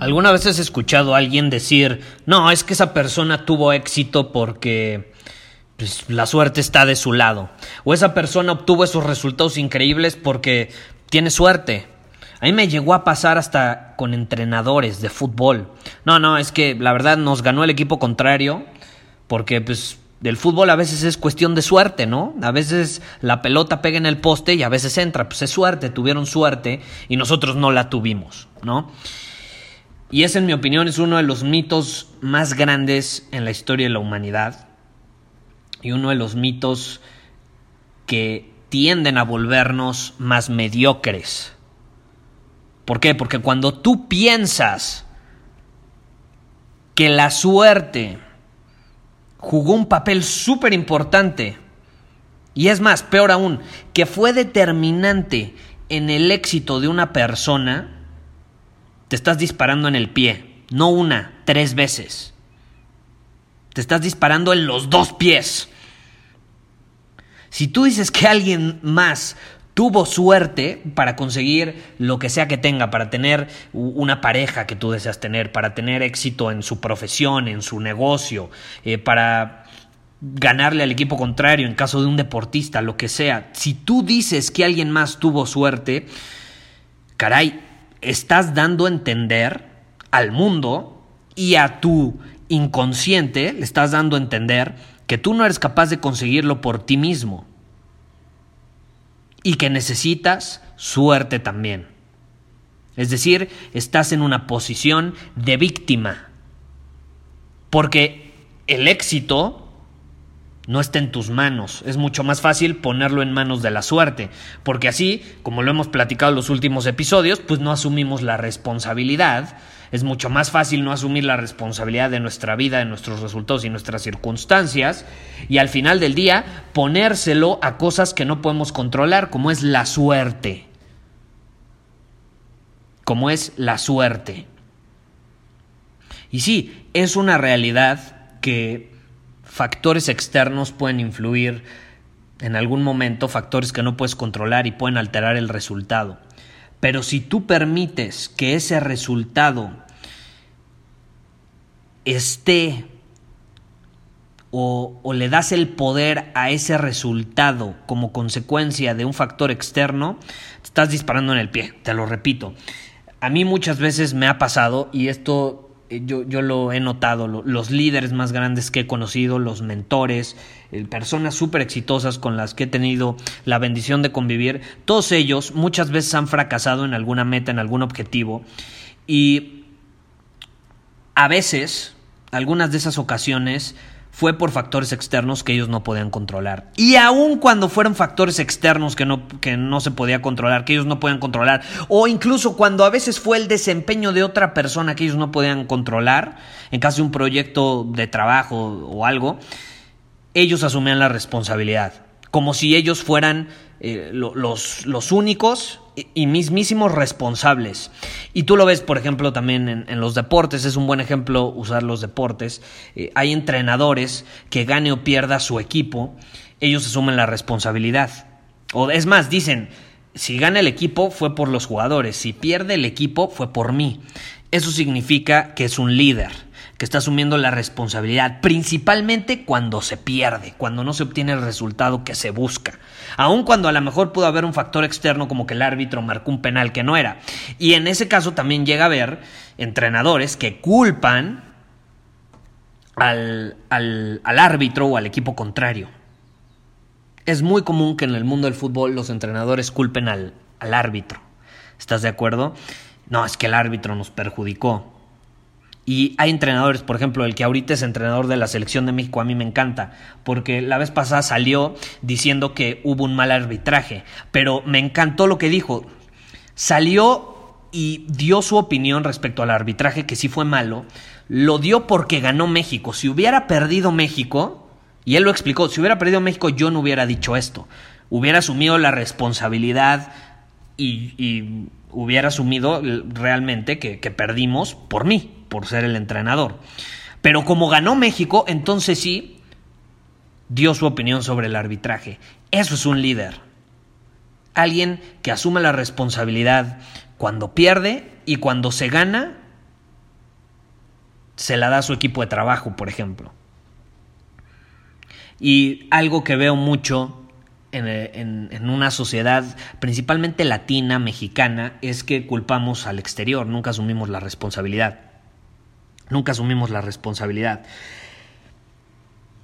¿Alguna vez has escuchado a alguien decir, no, es que esa persona tuvo éxito porque pues, la suerte está de su lado? O esa persona obtuvo esos resultados increíbles porque tiene suerte. A mí me llegó a pasar hasta con entrenadores de fútbol. No, no, es que la verdad nos ganó el equipo contrario porque pues del fútbol a veces es cuestión de suerte, ¿no? A veces la pelota pega en el poste y a veces entra, pues es suerte, tuvieron suerte y nosotros no la tuvimos, ¿no? Y ese, en mi opinión, es uno de los mitos más grandes en la historia de la humanidad. Y uno de los mitos que tienden a volvernos más mediocres. ¿Por qué? Porque cuando tú piensas que la suerte jugó un papel súper importante, y es más, peor aún, que fue determinante en el éxito de una persona, te estás disparando en el pie. No una, tres veces. Te estás disparando en los dos pies. Si tú dices que alguien más tuvo suerte para conseguir lo que sea que tenga, para tener una pareja que tú deseas tener, para tener éxito en su profesión, en su negocio, eh, para ganarle al equipo contrario en caso de un deportista, lo que sea. Si tú dices que alguien más tuvo suerte, caray, estás dando a entender al mundo y a tu inconsciente, le estás dando a entender que tú no eres capaz de conseguirlo por ti mismo y que necesitas suerte también. Es decir, estás en una posición de víctima. Porque el éxito no está en tus manos. Es mucho más fácil ponerlo en manos de la suerte, porque así, como lo hemos platicado en los últimos episodios, pues no asumimos la responsabilidad. Es mucho más fácil no asumir la responsabilidad de nuestra vida, de nuestros resultados y nuestras circunstancias, y al final del día ponérselo a cosas que no podemos controlar, como es la suerte. Como es la suerte. Y sí, es una realidad que factores externos pueden influir en algún momento, factores que no puedes controlar y pueden alterar el resultado. Pero si tú permites que ese resultado esté o, le das el poder a ese resultado como consecuencia de un factor externo, te estás disparando en el pie, te lo repito. A mí muchas veces me ha pasado, y esto yo, yo, lo he notado, los líderes más grandes que he conocido, los mentores, eh, personas súper exitosas con las que he tenido la bendición de convivir, todos ellos muchas veces han fracasado en alguna meta, en algún objetivo y a veces, algunas de esas ocasiones, fue por factores externos que ellos no podían controlar. Y aun cuando fueron factores externos que no, que no se podía controlar, que ellos no podían controlar, o incluso cuando a veces fue el desempeño de otra persona que ellos no podían controlar, en caso de un proyecto de trabajo o algo, ellos asumían la responsabilidad, como si ellos fueran eh, los, únicos y mismísimos responsables. Y tú lo ves, por ejemplo, también en, los deportes, es un buen ejemplo usar los deportes. Eh, hay entrenadores que gane o pierda su equipo, ellos asumen la responsabilidad. O es más, dicen, si gana el equipo fue por los jugadores, si pierde el equipo fue por mí. Eso significa que es un líder que está asumiendo la responsabilidad, principalmente cuando se pierde, cuando no se obtiene el resultado que se busca. Aun cuando a lo mejor pudo haber un factor externo como que el árbitro marcó un penal que no era. Y en ese caso también llega a haber entrenadores que culpan al, árbitro o al equipo contrario. Es muy común que en el mundo del fútbol los entrenadores culpen al árbitro. ¿Estás de acuerdo? No, es que el árbitro nos perjudicó. Y hay entrenadores, por ejemplo, el que ahorita es entrenador de la selección de México, a mí me encanta, porque la vez pasada salió diciendo que hubo un mal arbitraje, pero me encantó lo que dijo. Salió y dio su opinión respecto al arbitraje, que sí fue malo, lo dio porque ganó México. Si hubiera perdido México, y él lo explicó, si hubiera perdido México yo no hubiera dicho esto, hubiera asumido la responsabilidad y, hubiera asumido realmente que, que perdimos por mí, por ser el entrenador. Pero como ganó México, entonces sí dio su opinión sobre el arbitraje. Eso es un líder. Alguien que asume la responsabilidad cuando pierde y cuando se gana, se la da a su equipo de trabajo, por ejemplo. Y algo que veo mucho en, una sociedad principalmente latina, mexicana, es que culpamos al exterior, nunca asumimos la responsabilidad. Nunca asumimos la responsabilidad.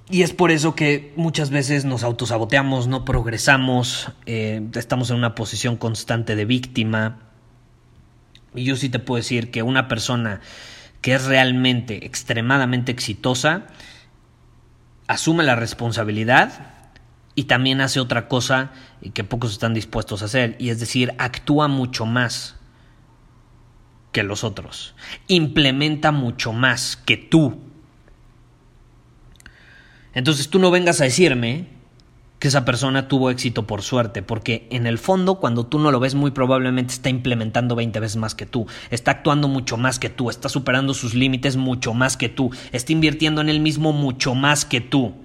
Y es por eso que muchas veces nos autosaboteamos, no progresamos, eh, estamos en una posición constante de víctima. Y yo sí te puedo decir que una persona que es realmente extremadamente exitosa asume la responsabilidad y también hace otra cosa que pocos están dispuestos a hacer, y es decir, actúa mucho más que los otros, implementa mucho más que tú. Entonces tú no vengas a decirme que esa persona tuvo éxito por suerte, porque en el fondo cuando tú no lo ves muy probablemente está implementando 20 veces más que tú, está actuando mucho más que tú, está superando sus límites mucho más que tú, está invirtiendo en él mismo mucho más que tú.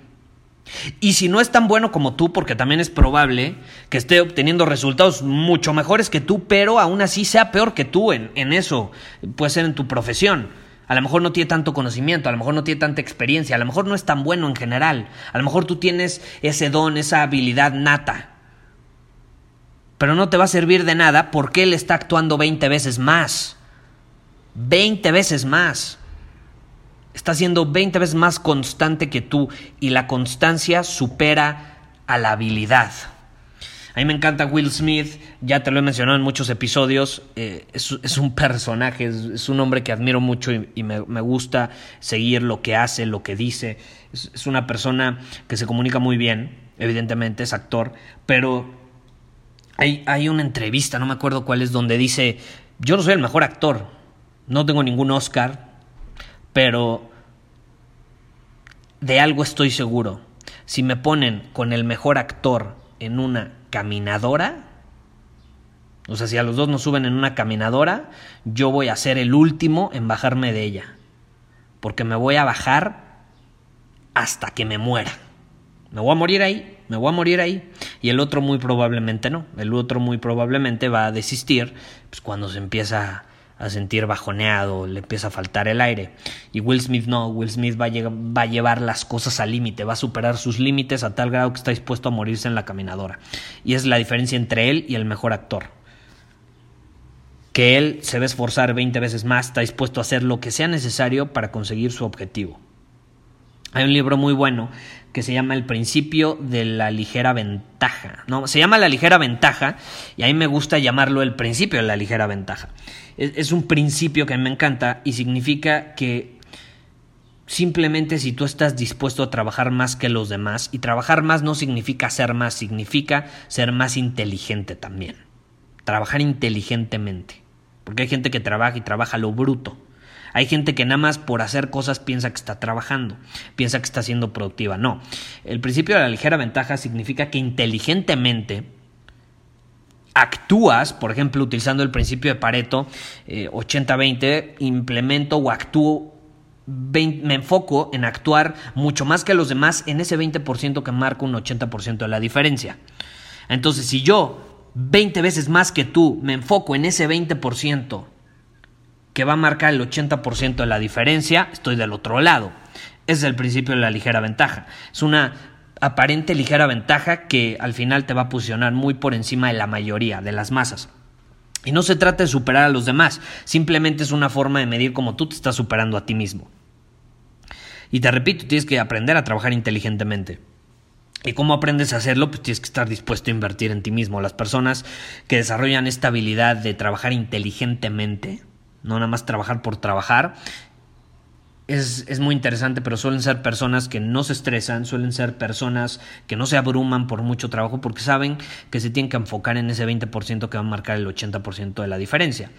Y si no es tan bueno como tú, porque también es probable que esté obteniendo resultados mucho mejores que tú, pero aún así sea peor que tú en, eso, puede ser en tu profesión. A lo mejor no tiene tanto conocimiento, a lo mejor no tiene tanta experiencia, a lo mejor no es tan bueno en general, a lo mejor tú tienes ese don, esa habilidad nata. Pero no te va a servir de nada porque él está actuando 20 veces más. 20 veces más está siendo 20 veces más constante que tú y la constancia supera a la habilidad. A mí me encanta Will Smith, ya te lo he mencionado en muchos episodios, eh, es, un personaje, es, un hombre que admiro mucho y, me, gusta seguir lo que hace, lo que dice. Es, una persona que se comunica muy bien, evidentemente es actor, pero hay, hay una entrevista, no me acuerdo cuál es, donde dice, yo no soy el mejor actor, no tengo ningún Oscar, pero de algo estoy seguro. Si me ponen con el mejor actor en una caminadora, o sea, si a los dos nos suben en una caminadora, yo voy a ser el último en bajarme de ella. Porque me voy a bajar hasta que me muera. Me voy a morir ahí, me voy a morir ahí. Y el otro muy probablemente no. El otro muy probablemente va a desistir pues, cuando se empieza a sentir bajoneado, le empieza a faltar el aire. Y Will Smith no, Will Smith va a, va a llevar las cosas al límite, va a superar sus límites a tal grado que está dispuesto a morirse en la caminadora. Y es la diferencia entre él y el mejor actor. Que él se va a esforzar 20 veces más, está dispuesto a hacer lo que sea necesario para conseguir su objetivo. Hay un libro muy bueno que se llama El principio de la ligera ventaja. No, se llama la ligera ventaja y a mí me gusta llamarlo el principio de la ligera ventaja. Es, un principio que me encanta y significa que simplemente si tú estás dispuesto a trabajar más que los demás, y trabajar más no significa ser más, significa ser más inteligente también. Trabajar inteligentemente. Porque hay gente que trabaja y trabaja lo bruto. Hay gente que nada más por hacer cosas piensa que está trabajando, piensa que está siendo productiva. No, el principio de la ligera ventaja significa que inteligentemente actúas, por ejemplo, utilizando el principio de Pareto 80-20, eh, implemento o actúo me enfoco en actuar mucho más que los demás en ese 20% que marca un 80% de la diferencia. Entonces, si yo 20 veces más que tú me enfoco en ese 20%, que va a marcar el 80% de la diferencia, estoy del otro lado. es el principio de la ligera ventaja. Es una aparente ligera ventaja que al final te va a posicionar muy por encima de la mayoría, de las masas. Y no se trata de superar a los demás, simplemente es una forma de medir cómo tú te estás superando a ti mismo. Y te repito, tienes que aprender a trabajar inteligentemente. ¿Y cómo aprendes a hacerlo? Pues tienes que estar dispuesto a invertir en ti mismo. Las personas que desarrollan esta habilidad de trabajar inteligentemente, no nada más trabajar por trabajar, es, es, muy interesante, pero suelen ser personas que no se estresan, suelen ser personas que no se abruman por mucho trabajo porque saben que se tienen que enfocar en ese 20% que va a marcar el 80% de la diferencia.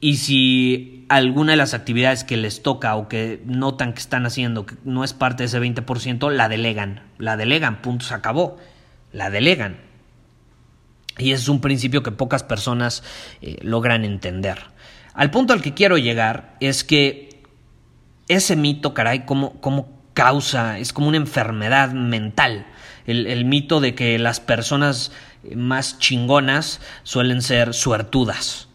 Y si alguna de las actividades que les toca o que notan que están haciendo que no es parte de ese 20%, la delegan. La delegan, punto, se acabó. La delegan. Y es un principio que pocas personas eh, logran entender. Al punto al que quiero llegar es que ese mito, caray, como, como causa, es como una enfermedad mental. El, el mito de que las personas más chingonas suelen ser suertudas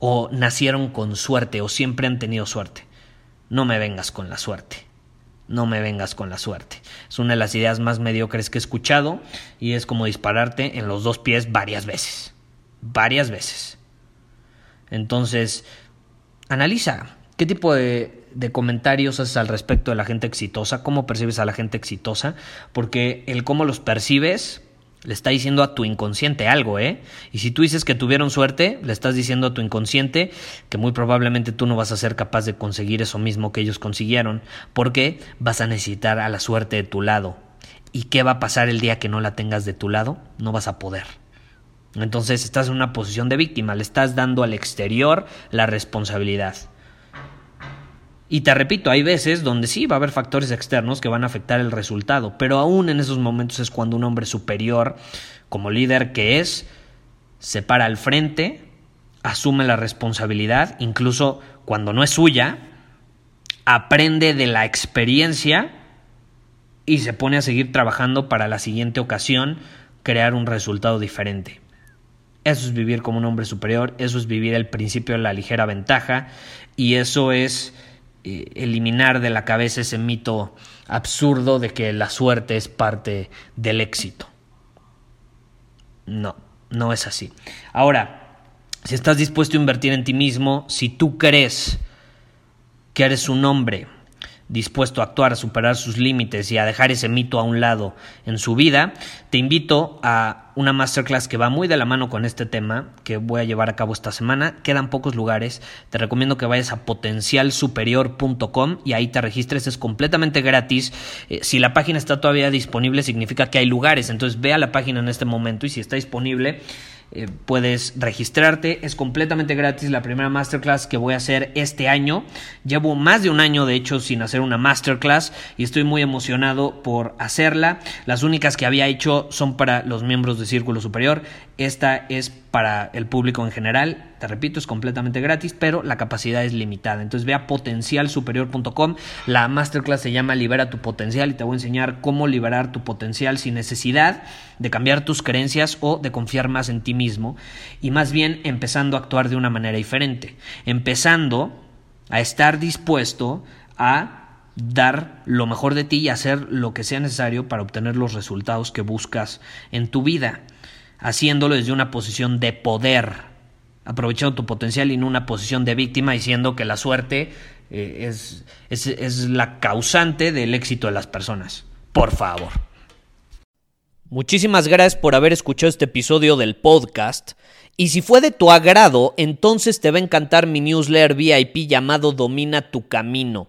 o nacieron con suerte o siempre han tenido suerte. No me vengas con la suerte. No me vengas con la suerte. Es una de las ideas más mediocres que he escuchado y es como dispararte en los dos pies varias veces. Varias veces. Entonces, analiza qué tipo de, comentarios haces al respecto de la gente exitosa, cómo percibes a la gente exitosa, porque el cómo los percibes le está diciendo a tu inconsciente algo, ¿eh? Y si tú dices que tuvieron suerte, le estás diciendo a tu inconsciente que muy probablemente tú no vas a ser capaz de conseguir eso mismo que ellos consiguieron, porque vas a necesitar a la suerte de tu lado. ¿Y qué va a pasar el día que no la tengas de tu lado? No vas a poder. Entonces estás en una posición de víctima, le estás dando al exterior la responsabilidad. Y te repito, hay veces donde sí va a haber factores externos que van a afectar el resultado, pero aún en esos momentos es cuando un hombre superior, como líder que es, se para al frente, asume la responsabilidad, incluso cuando no es suya, aprende de la experiencia y se pone a seguir trabajando para la siguiente ocasión crear un resultado diferente. Eso es vivir como un hombre superior, eso es vivir el principio de la ligera ventaja y eso es eh, eliminar de la cabeza ese mito absurdo de que la suerte es parte del éxito. No, no es así. Ahora, si estás dispuesto a invertir en ti mismo, si tú crees que eres un hombre dispuesto a actuar, a superar sus límites y a dejar ese mito a un lado en su vida, te invito a una masterclass que va muy de la mano con este tema que voy a llevar a cabo esta semana. Quedan pocos lugares. Te recomiendo que vayas a potencialsuperior.com y ahí te registres. Es completamente gratis. Eh, si la página está todavía disponible, significa que hay lugares. Entonces ve a la página en este momento y si está disponible, eh, puedes registrarte, es completamente gratis la primera masterclass que voy a hacer este año. Llevo más de un año de hecho sin hacer una masterclass y estoy muy emocionado por hacerla. Las únicas que había hecho son para los miembros de Círculo Superior. Esta es para el público en general. Te repito, es completamente gratis, pero la capacidad es limitada. Entonces ve a potencialsuperior.com. La masterclass se llama Libera tu potencial y te voy a enseñar cómo liberar tu potencial sin necesidad de cambiar tus creencias o de confiar más en ti mismo y más bien empezando a actuar de una manera diferente. Empezando a estar dispuesto a dar lo mejor de ti y hacer lo que sea necesario para obtener los resultados que buscas en tu vida haciéndolo desde una posición de poder, aprovechando tu potencial y no una posición de víctima, diciendo que la suerte eh, es, es, es la causante del éxito de las personas. Por favor. Muchísimas gracias por haber escuchado este episodio del podcast. Y si fue de tu agrado, entonces te va a encantar mi newsletter VIP llamado Domina tu Camino.